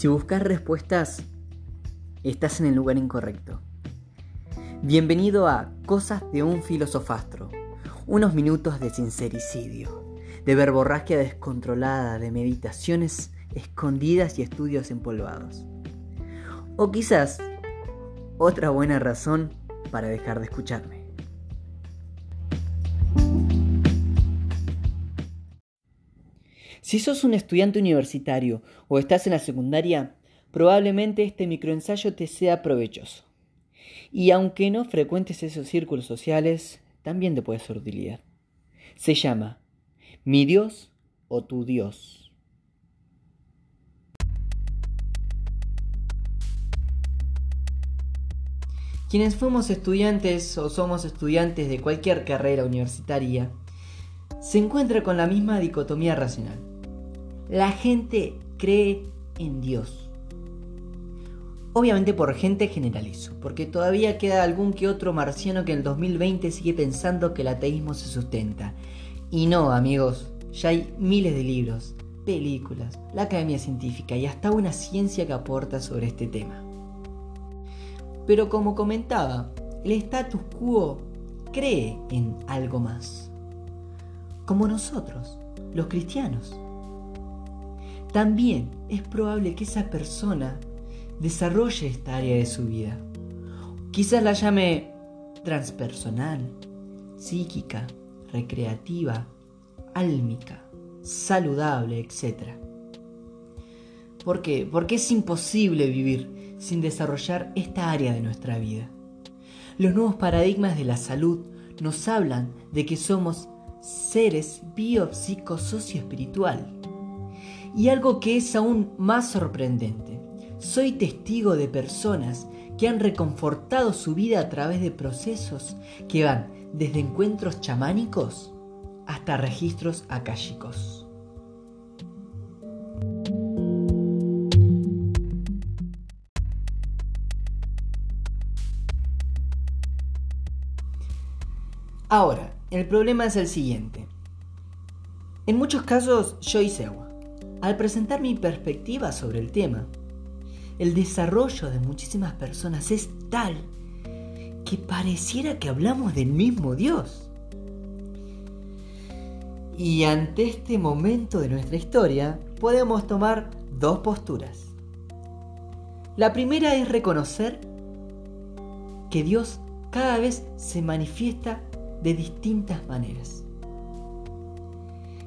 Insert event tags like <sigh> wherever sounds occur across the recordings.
Si buscas respuestas, estás en el lugar incorrecto. Bienvenido a Cosas de un filosofastro, unos minutos de sincericidio, de verborragia descontrolada, de meditaciones escondidas y estudios empolvados. O quizás otra buena razón para dejar de escucharme. Si sos un estudiante universitario o estás en la secundaria, probablemente este microensayo te sea provechoso. Y aunque no frecuentes esos círculos sociales, también te puede ser utilidad. Se llama Mi Dios o tu Dios. Quienes fuimos estudiantes o somos estudiantes de cualquier carrera universitaria, se encuentra con la misma dicotomía racional. La gente cree en Dios. Obviamente por gente generalizo, porque todavía queda algún que otro marciano que en el 2020 sigue pensando que el ateísmo se sustenta. Y no, amigos, ya hay miles de libros, películas, la academia científica y hasta una ciencia que aporta sobre este tema. Pero como comentaba, el status quo cree en algo más. Como nosotros, los cristianos. También es probable que esa persona desarrolle esta área de su vida. Quizás la llame transpersonal, psíquica, recreativa, álmica, saludable, etc. ¿Por qué? Porque es imposible vivir sin desarrollar esta área de nuestra vida. Los nuevos paradigmas de la salud nos hablan de que somos seres biopsicosocio-espiritual y algo que es aún más sorprendente, soy testigo de personas que han reconfortado su vida a través de procesos que van desde encuentros chamánicos hasta registros akáshicos. Ahora, el problema es el siguiente. En muchos casos yo hice agua al presentar mi perspectiva sobre el tema. El desarrollo de muchísimas personas es tal que pareciera que hablamos del mismo Dios. Y ante este momento de nuestra historia podemos tomar dos posturas. La primera es reconocer que Dios cada vez se manifiesta de distintas maneras.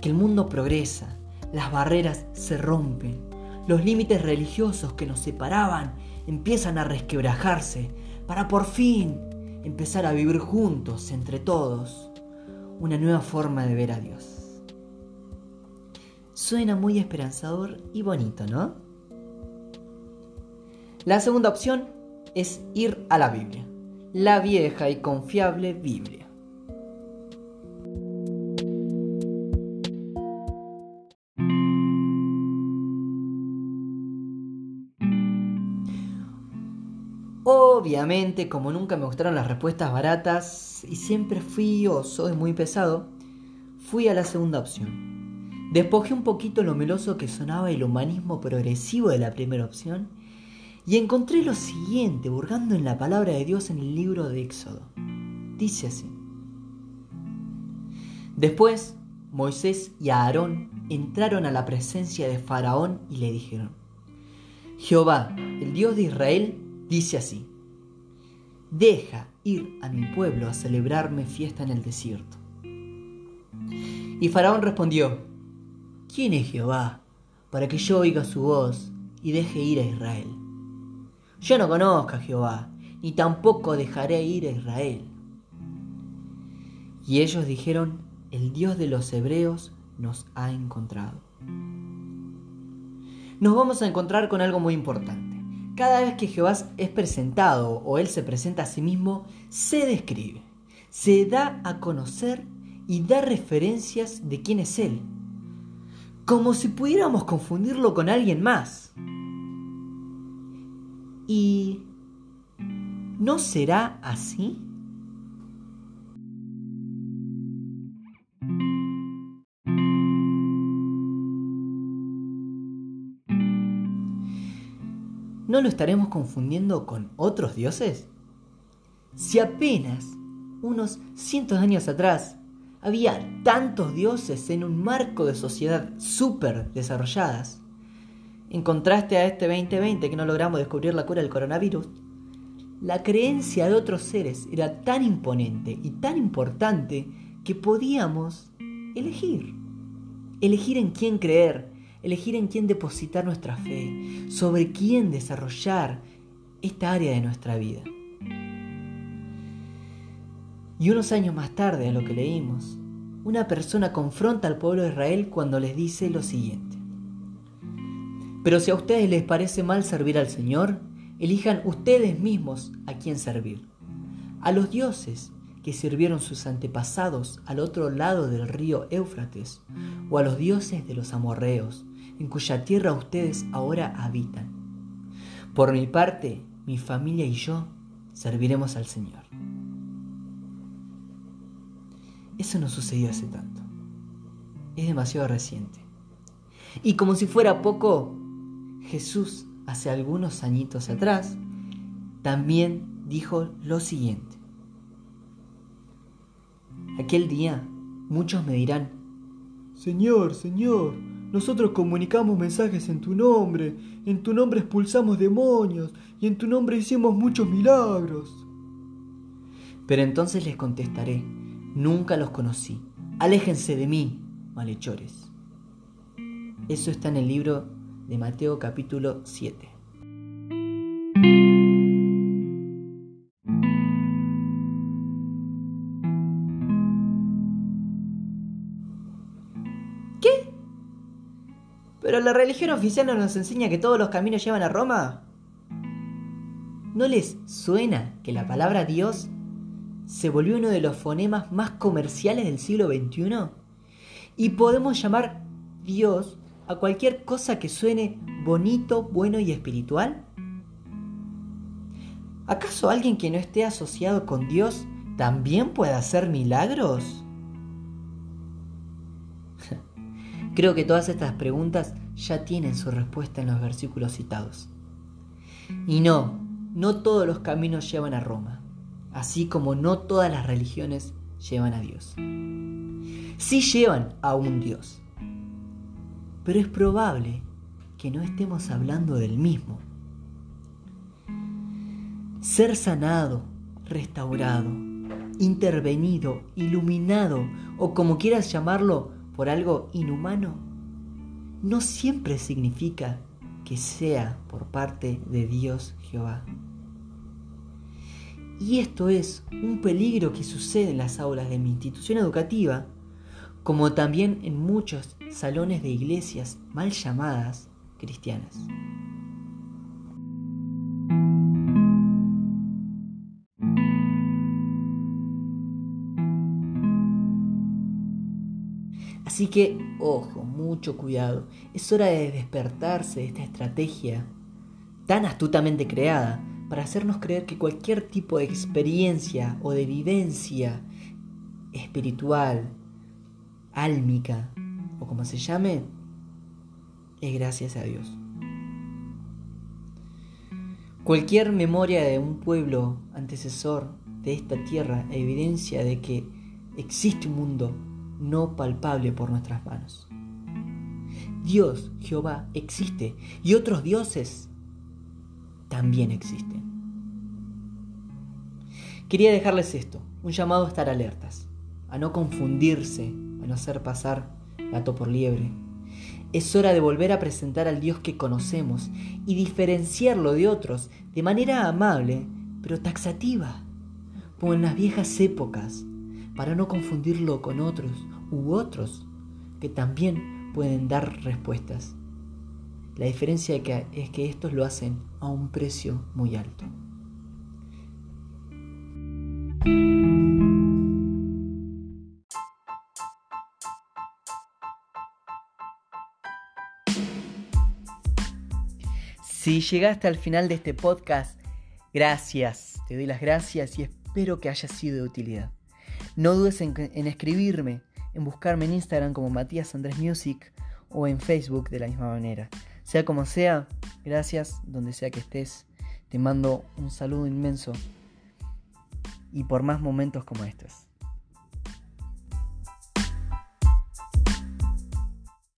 Que el mundo progresa, las barreras se rompen, los límites religiosos que nos separaban empiezan a resquebrajarse para por fin empezar a vivir juntos entre todos una nueva forma de ver a Dios. Suena muy esperanzador y bonito, ¿no? La segunda opción es ir a la Biblia, la vieja y confiable Biblia. Obviamente, como nunca me gustaron las respuestas baratas y siempre fui o soy muy pesado, fui a la segunda opción. Despojé un poquito lo meloso que sonaba el humanismo progresivo de la primera opción y encontré lo siguiente, burgando en la palabra de Dios en el libro de Éxodo. Dice así. Después, Moisés y Aarón entraron a la presencia de Faraón y le dijeron, Jehová, el Dios de Israel, dice así, deja ir a mi pueblo a celebrarme fiesta en el desierto. Y Faraón respondió, ¿quién es Jehová para que yo oiga su voz y deje ir a Israel? Yo no conozco a Jehová, ni tampoco dejaré ir a Israel. Y ellos dijeron, el Dios de los hebreos nos ha encontrado. Nos vamos a encontrar con algo muy importante. Cada vez que Jehová es presentado o Él se presenta a sí mismo, se describe, se da a conocer y da referencias de quién es Él, como si pudiéramos confundirlo con alguien más. ¿Y no será así? ¿No lo estaremos confundiendo con otros dioses? Si apenas unos cientos de años atrás había tantos dioses en un marco de sociedad súper desarrolladas, en contraste a este 2020 que no logramos descubrir la cura del coronavirus, la creencia de otros seres era tan imponente y tan importante que podíamos elegir. Elegir en quién creer, elegir en quién depositar nuestra fe, sobre quién desarrollar esta área de nuestra vida. Y unos años más tarde, a lo que leímos, una persona confronta al pueblo de Israel cuando les dice lo siguiente. Pero si a ustedes les parece mal servir al Señor, elijan ustedes mismos a quién servir. A los dioses que sirvieron sus antepasados al otro lado del río Éufrates, o a los dioses de los amorreos, en cuya tierra ustedes ahora habitan. Por mi parte, mi familia y yo serviremos al Señor. Eso no sucedió hace tanto. Es demasiado reciente. Y como si fuera poco, Jesús hace algunos añitos atrás también dijo lo siguiente. Aquel día muchos me dirán, Señor, Señor, nosotros comunicamos mensajes en tu nombre, en tu nombre expulsamos demonios y en tu nombre hicimos muchos milagros. Pero entonces les contestaré, nunca los conocí, aléjense de mí, malhechores. Eso está en el libro de Mateo capítulo 7. La religión oficial no nos enseña que todos los caminos llevan a Roma? ¿No les suena que la palabra Dios se volvió uno de los fonemas más comerciales del siglo XXI? Y podemos llamar Dios a cualquier cosa que suene bonito, bueno y espiritual? ¿Acaso alguien que no esté asociado con Dios también puede hacer milagros? <laughs> Creo que todas estas preguntas ya tienen su respuesta en los versículos citados. Y no, no todos los caminos llevan a Roma, así como no todas las religiones llevan a Dios. Sí llevan a un Dios, pero es probable que no estemos hablando del mismo. Ser sanado, restaurado, intervenido, iluminado o como quieras llamarlo por algo inhumano, no siempre significa que sea por parte de Dios Jehová. Y esto es un peligro que sucede en las aulas de mi institución educativa como también en muchos salones de iglesias mal llamadas cristianas. Así que, ojo, mucho cuidado. Es hora de despertarse de esta estrategia tan astutamente creada para hacernos creer que cualquier tipo de experiencia o de vivencia espiritual, álmica o como se llame, es gracias a Dios. Cualquier memoria de un pueblo antecesor de esta tierra evidencia de que existe un mundo no palpable por nuestras manos. Dios, Jehová, existe y otros dioses también existen. Quería dejarles esto, un llamado a estar alertas, a no confundirse no hacer pasar gato por liebre. Es hora de volver a presentar al Dios que conocemos y diferenciarlo de otros de manera amable, pero taxativa, como en las viejas épocas, para no confundirlo con otros u otros que también pueden dar respuestas. La diferencia es que estos lo hacen a un precio muy alto. Si llegaste al final de este podcast, gracias, te doy las gracias y espero que haya sido de utilidad. No dudes en, escribirme, en buscarme en Instagram como Matías Andrés Music o en Facebook de la misma manera. Sea como sea, gracias donde sea que estés. Te mando un saludo inmenso y por más momentos como estos.